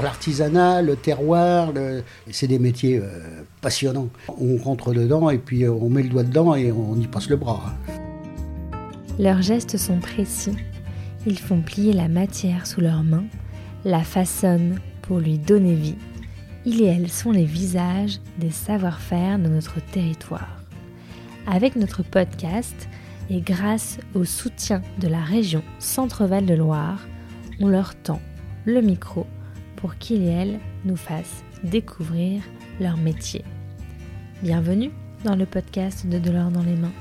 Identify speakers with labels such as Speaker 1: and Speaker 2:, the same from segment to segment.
Speaker 1: L'artisanat, le terroir, c'est des métiers euh, passionnants. On rentre dedans et puis euh, on met le doigt dedans et on y passe le bras. hein.
Speaker 2: Leurs gestes sont précis. Ils font plier la matière sous leurs mains, la façonnent pour lui donner vie. Ils et elles sont les visages des savoir-faire de notre territoire. Avec notre podcast et grâce au soutien de la région Centre-Val de Loire, on leur tend le micro pour qu'ils et elles nous fassent découvrir leur métier. Bienvenue dans le podcast de De l'or dans les mains.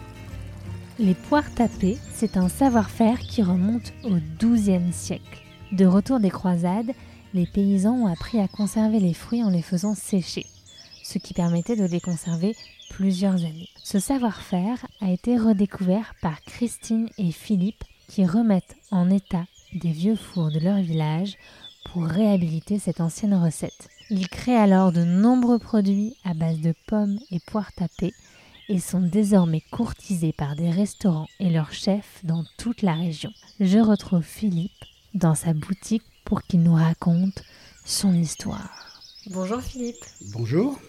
Speaker 2: Les poires tapées, c'est un savoir-faire qui remonte au XIIe siècle. De retour des croisades, les paysans ont appris à conserver les fruits en les faisant sécher, ce qui permettait de les conserver plusieurs années. Ce savoir-faire a été redécouvert par Christine et Philippe qui remettent en état des vieux fours de leur village pour réhabiliter cette ancienne recette. Ils créent alors de nombreux produits à base de pommes et poires tapées et sont désormais courtisés par des restaurants et leurs chefs dans toute la région. Je retrouve Philippe dans sa boutique pour qu'il nous raconte son histoire. Bonjour Philippe,
Speaker 1: Bonjour,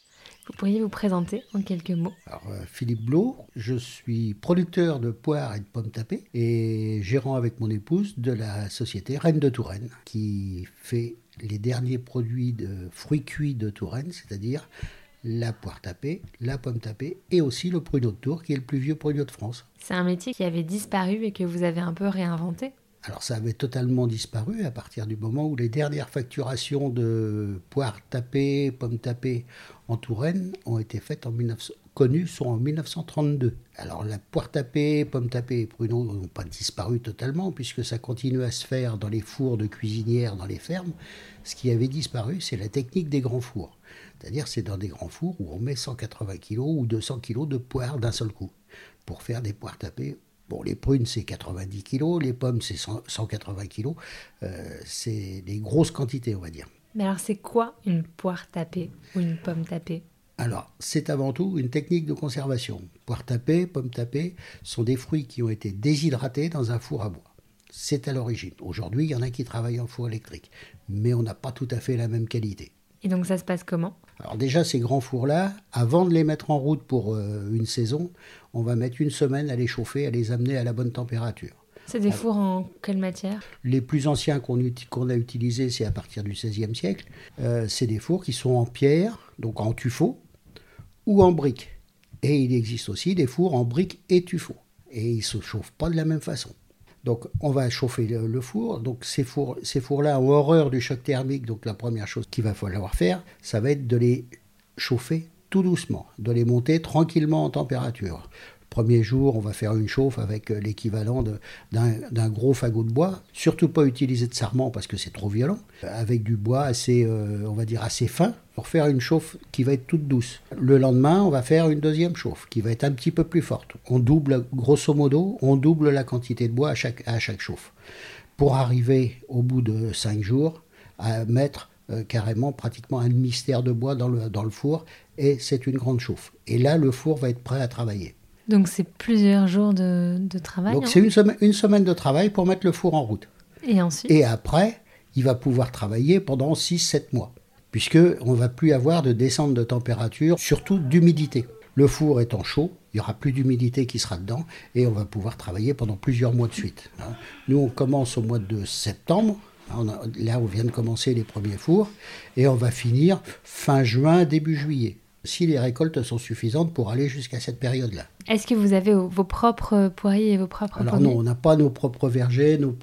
Speaker 2: vous pourriez vous présenter en quelques mots
Speaker 1: alors euh, Philippe Blot, je suis producteur de poires et de pommes tapées et gérant avec mon épouse de la société Reine de Touraine qui fait les derniers produits de fruits cuits de Touraine, c'est-à-dire la poire tapée, la pomme tapée et aussi le pruneau de Tours qui est le plus vieux pruneau de France.
Speaker 2: C'est un métier qui avait disparu et que vous avez un peu réinventé.
Speaker 1: Alors ça avait totalement disparu à partir du moment où les dernières facturations de poires tapées, pommes tapées en Touraine ont été faites en 1900, connues sont en 1932. Alors la poire tapée, pommes tapées et pruneaux n'ont pas disparu totalement puisque ça continue à se faire dans les fours de cuisinières dans les fermes. Ce qui avait disparu, c'est la technique des grands fours. C'est-à-dire c'est dans des grands fours où on met 180 kg ou 200 kg de poires d'un seul coup pour faire des poires tapées Bon, les prunes, c'est 90 kg, les pommes, c'est 100 180 kg. Euh, c'est des grosses quantités, on va dire.
Speaker 2: Mais alors c'est quoi une poire tapée ou une pomme tapée?
Speaker 1: Alors, c'est avant tout une technique de conservation. Poire tapée, pomme tapée sont des fruits qui ont été déshydratés dans un four à bois. C'est à l'origine. Aujourd'hui, il y en a qui travaillent en four électrique, mais on n'a pas tout à fait la même qualité.
Speaker 2: Et donc ça se passe comment?
Speaker 1: Alors déjà, ces grands fours-là, avant de les mettre en route pour euh, une saison, on va mettre une semaine à les chauffer, à les amener à la bonne température.
Speaker 2: C'est des fours en quelle matière?
Speaker 1: Les plus anciens qu'on a utilisés, c'est à partir du XVIe siècle. Euh, c'est des fours qui sont en pierre, donc en tuffeau, ou en briques. Et il existe aussi des fours en briques et tuffeau. Et ils ne se chauffent pas de la même façon. Donc on va chauffer le, four. Donc ces ces fours-là ont horreur du choc thermique. Donc la première chose qu'il va falloir faire, ça va être de les chauffer tout doucement, de les monter tranquillement en température. Premier jour, on va faire une chauffe avec euh, l'équivalent d'un gros fagot de bois. Surtout pas utiliser de sarment parce que c'est trop violent. Avec du bois assez, euh, on va dire assez fin pour faire une chauffe qui va être toute douce. Le lendemain, on va faire une deuxième chauffe qui va être un petit peu plus forte. On double, grosso modo, on double la quantité de bois à chaque, chauffe. Pour arriver au bout de cinq jours à mettre euh, carrément pratiquement un mystère de bois dans le four et c'est une grande chauffe. Et là, le four va être prêt à travailler.
Speaker 2: Donc c'est plusieurs jours de, de travail.
Speaker 1: Donc
Speaker 2: hein
Speaker 1: c'est une semaine, une semaine de travail pour mettre le four en route.
Speaker 2: Et ensuite
Speaker 1: Et après, il va pouvoir travailler pendant 6-7 mois, puisque on va plus avoir de descente de température, surtout d'humidité. Le four étant chaud, il y aura plus d'humidité qui sera dedans, et on va pouvoir travailler pendant plusieurs mois de suite. hein. Nous, on commence au mois de septembre. on a- là, on vient de commencer les premiers fours, et on va finir fin juin, début juillet. Si les récoltes sont suffisantes pour aller jusqu'à cette période-là.
Speaker 2: Est-ce que vous avez vos propres poiriers et vos propres
Speaker 1: Alors non, on n'a pas nos propres vergers, nos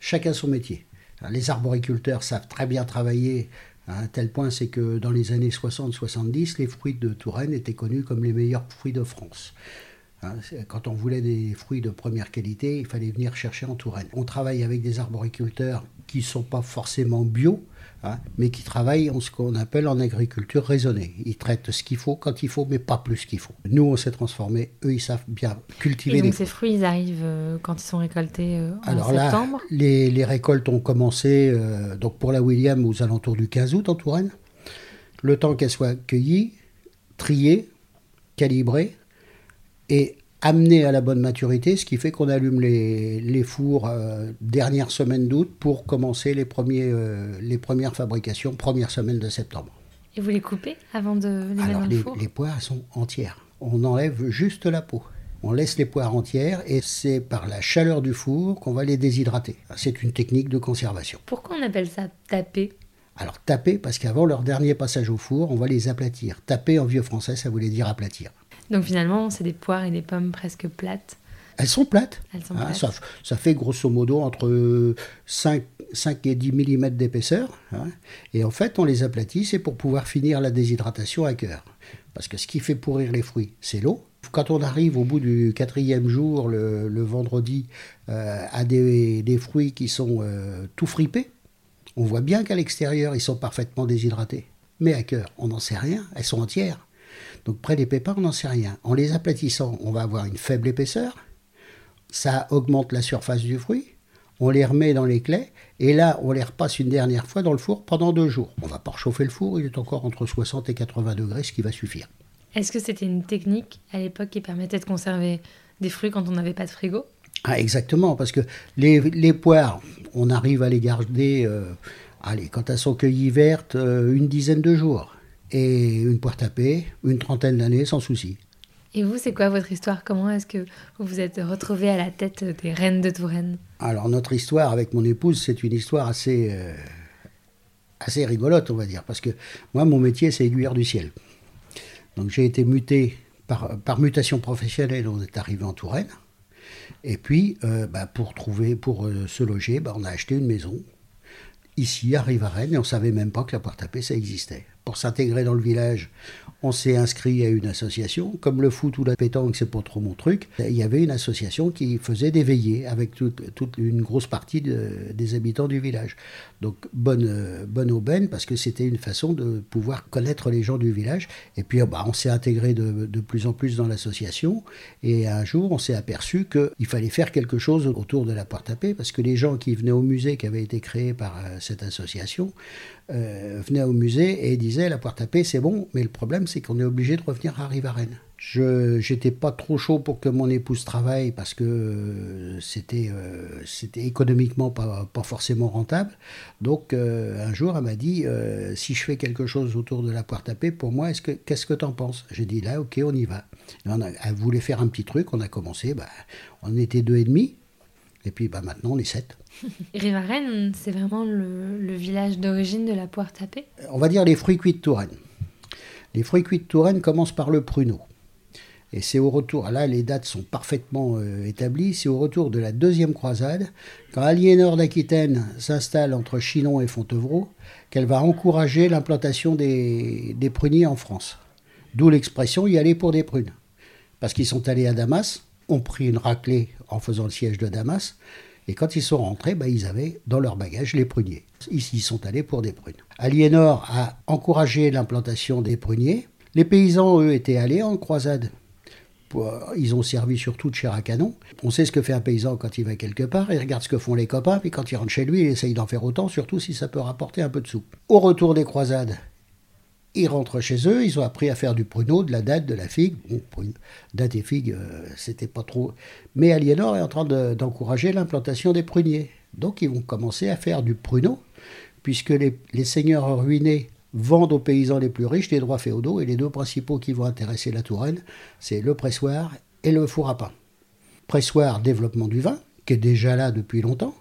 Speaker 1: chacun son métier. Alors, les arboriculteurs savent très bien travailler à un tel point, c'est que dans les années 60-70, les fruits de Touraine étaient connus comme les meilleurs fruits de France. Hein, Quand on voulait des fruits de première qualité, il fallait venir chercher en Touraine. On travaille avec des arboriculteurs qui ne sont pas forcément bio, hein, mais qui travaillent en ce qu'on appelle en agriculture raisonnée. Ils traitent ce qu'il faut quand il faut, mais pas plus qu'il faut. Nous, on s'est transformés. Eux, ils savent bien cultiver
Speaker 2: Et
Speaker 1: les
Speaker 2: donc ces fruits, ils arrivent euh, quand ils sont récoltés euh, en
Speaker 1: alors là,
Speaker 2: septembre
Speaker 1: les, les récoltes ont commencé euh, donc pour la William aux alentours du 15 août en Touraine. Le temps qu'elle soit cueillie, triée, calibrée et amené à la bonne maturité, ce qui fait qu'on allume les, les fours euh, dernière semaine d'août pour commencer les, premiers, euh, les premières fabrications, première semaine de septembre.
Speaker 2: Et vous les coupez avant de les mettre
Speaker 1: Alors
Speaker 2: dans
Speaker 1: les,
Speaker 2: le four
Speaker 1: les poires sont entières. On enlève juste la peau. On laisse les poires entières et c'est par la chaleur du four qu'on va les déshydrater. C'est une technique de conservation.
Speaker 2: Pourquoi on appelle ça taper?
Speaker 1: Alors taper, parce qu'avant leur dernier passage au four, on va les aplatir. Taper en vieux français, ça voulait dire aplatir.
Speaker 2: Donc finalement, c'est des poires et des pommes presque plates.
Speaker 1: Elles sont plates.
Speaker 2: Elles sont
Speaker 1: Hein,
Speaker 2: plates.
Speaker 1: ça, ça fait grosso modo entre 5, 5 et 10 mm d'épaisseur. hein. Et en fait, on les aplatit, c'est pour pouvoir finir la déshydratation à cœur. Parce que ce qui fait pourrir les fruits, c'est l'eau. Quand on arrive au bout du quatrième jour, le, le vendredi, euh, à des, des fruits qui sont euh, tout fripés, on voit bien qu'à l'extérieur, ils sont parfaitement déshydratés. Mais à cœur, on n'en sait rien, elles sont entières. Donc près des pépins, on n'en sait rien. En les aplatissant, on va avoir une faible épaisseur, ça augmente la surface du fruit, on les remet dans les clés, et là, on les repasse une dernière fois dans le four pendant deux jours. On va pas réchauffer le four, il est encore entre 60 et 80 degrés, ce qui va suffire.
Speaker 2: Est-ce que c'était une technique à l'époque qui permettait de conserver des fruits quand on n'avait pas de frigo?
Speaker 1: Ah, exactement, parce que les, les poires, on arrive à les garder, euh, allez, quand elles sont cueillies vertes, euh, une dizaine de jours. Et une poire tapée, une trentaine d'années, sans souci.
Speaker 2: Et vous, c'est quoi votre histoire? Comment est-ce que vous vous êtes retrouvé à la tête des reines de Touraine?
Speaker 1: Alors notre histoire avec mon épouse, c'est une histoire assez, euh, assez rigolote, on va dire, parce que moi, mon métier, c'est aiguilleur du ciel. Donc j'ai été muté par, par mutation professionnelle, on est arrivé en Touraine. Et puis, euh, bah, pour trouver, pour euh, se loger, bah, on a acheté une maison ici, à Rivarennes, et on savait même pas que la poire tapée, ça existait. Pour s'intégrer dans le village, on s'est inscrit à une association. Comme le foot ou la pétanque, c'est pas trop mon truc, il y avait une association qui faisait des veillées avec toute, une grosse partie de- des habitants du village. Donc, bonne, bonne aubaine, parce que c'était une façon de pouvoir connaître les gens du village. Et puis, bah, on s'est intégré de, plus en plus dans l'association. Et un jour, on s'est aperçu qu'il fallait faire quelque chose autour de la poire tapée, parce que les gens qui venaient au musée qui avait été créé par euh, cette association euh, venaient au musée et disaient la poire tapée c'est bon, mais le problème c'est qu'on est obligé de revenir à Rivarennes. Je j'étais pas trop chaud pour que mon épouse travaille parce que euh, c'était euh, c'était économiquement pas, pas forcément rentable. Donc un jour elle m'a dit si je fais quelque chose autour de la poire tapée pour moi est-ce que qu'est-ce que t'en penses? J'ai dit là ok on y va. On a- elle voulait faire un petit truc, on a commencé, bah, on était deux et demi et puis bah maintenant on est sept.
Speaker 2: Rivarennes, c'est vraiment le, le village d'origine de la poire tapée
Speaker 1: on va dire les fruits cuits de Touraine. Les fruits cuits de Touraine commencent par le pruneau. Et c'est au retour, là les dates sont parfaitement euh, établies, c'est au retour de la deuxième croisade, quand Aliénor d'Aquitaine s'installe entre Chinon et Fontevraud, qu'elle va encourager l'implantation des, des pruniers en France. D'où l'expression y aller pour des prunes. Parce qu'ils sont allés à Damas, ont pris une raclée en faisant le siège de Damas, et quand ils sont rentrés, bah, ils avaient dans leur bagage les pruniers. Ils sont allés pour des prunes. Aliénor a encouragé l'implantation des pruniers. Les paysans, eux, étaient allés en croisade. Pour- Ils ont servi surtout de chair à canon. On sait ce que fait un paysan quand il va quelque part, il regarde ce que font les copains, puis quand il rentre chez lui, il essaye d'en faire autant, surtout si ça peut rapporter un peu de sous. Au retour des croisades, ils rentrent chez eux, ils ont appris à faire du pruneau, de la date, de la figue. Bon, date et figue, euh, c'était pas trop. Mais Aliénor est en train de- d'encourager l'implantation des pruniers. Donc ils vont commencer à faire du pruneau, puisque les, les seigneurs ruinés vendent aux paysans les plus riches les droits féodaux, et les deux principaux qui vont intéresser la Touraine, c'est le pressoir et le four à pain. Pressoir, développement du vin, qui est déjà là depuis longtemps.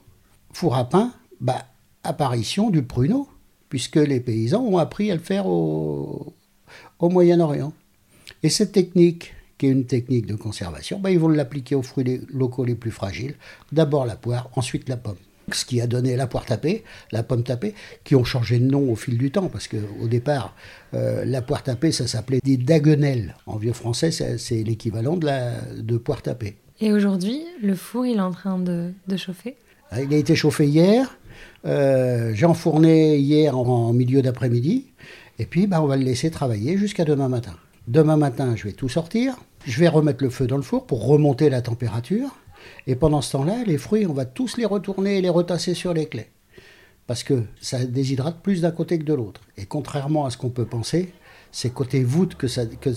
Speaker 1: Four à pain, bah, apparition du pruneau, puisque les paysans ont appris à le faire au, au Moyen-Orient. Et cette technique, qui est une technique de conservation, bah, ils vont l'appliquer aux fruits locaux les plus fragiles. D'abord la poire, ensuite la pomme. Ce qui a donné la poire tapée, la pomme tapée, qui ont changé de nom au fil du temps, parce qu'au départ, euh, la poire tapée, ça s'appelait des daguenelles. En vieux français, c'est l'équivalent de, la, de poire tapée.
Speaker 2: Et aujourd'hui, le four, il est en train de, de chauffer?
Speaker 1: Euh, Il a été chauffé hier. Euh, J'ai enfourné hier en, milieu d'après-midi. Et puis, bah, on va le laisser travailler jusqu'à demain matin. Demain matin, je vais tout sortir. Je vais remettre le feu dans le four pour remonter la température. Et pendant ce temps-là, les fruits, on va tous les retourner et les retasser sur les clés. Parce que ça déshydrate plus d'un côté que de l'autre. Et contrairement à ce qu'on peut penser, c'est côté voûte que ça, que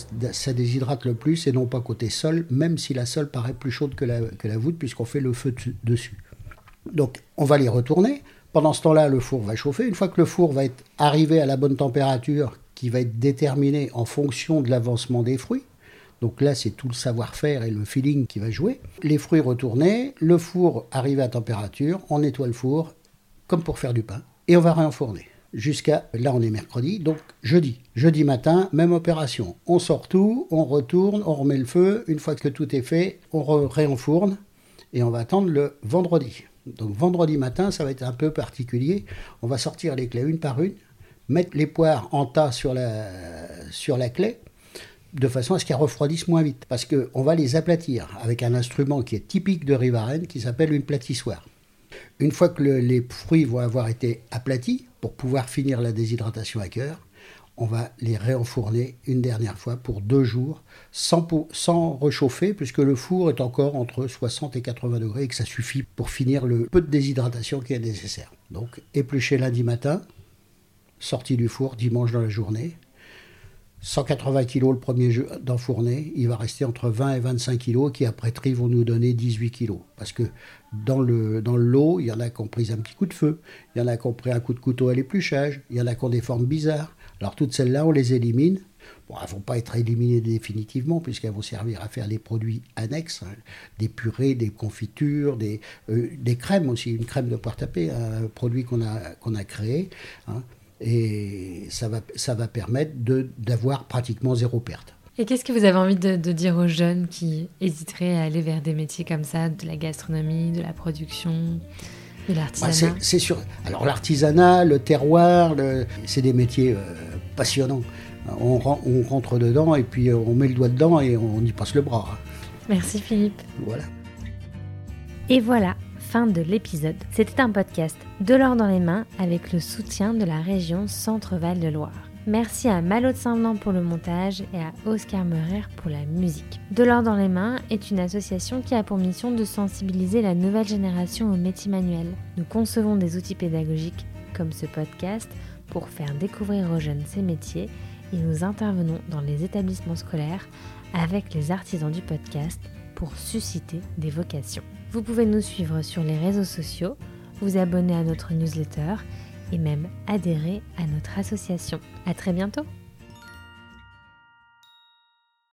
Speaker 1: déshydrate le plus et non pas côté sol, même si la sol paraît plus chaude que la voûte puisqu'on fait le feu dessus. Donc on va les retourner. Pendant ce temps-là, le four va chauffer. Une fois que le four va être arrivé à la bonne température, qui va être déterminée en fonction de l'avancement des fruits, donc là, c'est tout le savoir-faire et le feeling qui va jouer. Les fruits retournés, le four arrivé à température, on nettoie le four comme pour faire du pain et on va réenfourner jusqu'à, là on est mercredi, donc jeudi. Jeudi matin, même opération. On sort tout, on retourne, on remet le feu. Une fois que tout est fait, on réenfourne et on va attendre le vendredi. Donc vendredi matin, ça va être un peu particulier. On va sortir les clés une par une, mettre les poires en tas sur la, sur la clé, de façon à ce qu'elles refroidissent moins vite. Parce qu'on va les aplatir avec un instrument qui est typique de Rivaren, qui s'appelle une platissoire. Une fois que les fruits vont avoir été aplatis, pour pouvoir finir la déshydratation à cœur, on va les réenfourner une dernière fois pour deux jours, sans, sans rechauffer, puisque le four est encore entre 60 et 80 degrés et que ça suffit pour finir le peu de déshydratation qui est nécessaire. Donc éplucher lundi matin, sortie du four dimanche dans la journée, 180 kg le premier jeu d'enfourner, il va rester entre 20 et 25 kg qui après tri vont nous donner 18 kg. Parce que dans le dans lot, il y en a qui ont pris un petit coup de feu, il y en a qui ont pris un coup de couteau à l'épluchage, il y en a qui ont des formes bizarres. Alors toutes celles-là, on les élimine. Bon, elles ne vont pas être éliminées définitivement puisqu'elles vont servir à faire des produits annexes, hein. des purées, des confitures, des, euh, des crèmes aussi, une crème de poire tapée, un produit qu'on a, qu'on a créé. Hein. Et ça va, ça va permettre d'avoir pratiquement zéro perte.
Speaker 2: Et qu'est-ce que vous avez envie de, dire aux jeunes qui hésiteraient à aller vers des métiers comme ça, de la gastronomie, de la production, de l'artisanat
Speaker 1: C'est sûr. Alors l'artisanat, le terroir, c'est des métiers euh, passionnants. On, on, rentre dedans et puis on met le doigt dedans et on y passe le bras.
Speaker 2: Merci Philippe.
Speaker 1: Voilà.
Speaker 2: Et voilà, fin de l'épisode. C'était un podcast de l'or dans les mains avec le soutien de la région Centre-Val de Loire. Merci à Malo de Saint-Venant pour le montage et à Oscar Meurer pour la musique. De l'or dans les mains est une association qui a pour mission de sensibiliser la nouvelle génération aux métiers manuels. Nous concevons des outils pédagogiques comme ce podcast pour faire découvrir aux jeunes ces métiers et nous intervenons dans les établissements scolaires avec les artisans du podcast pour susciter des vocations. Vous pouvez nous suivre sur les réseaux sociaux, vous abonner à notre newsletter et même adhérer à notre association. À très bientôt!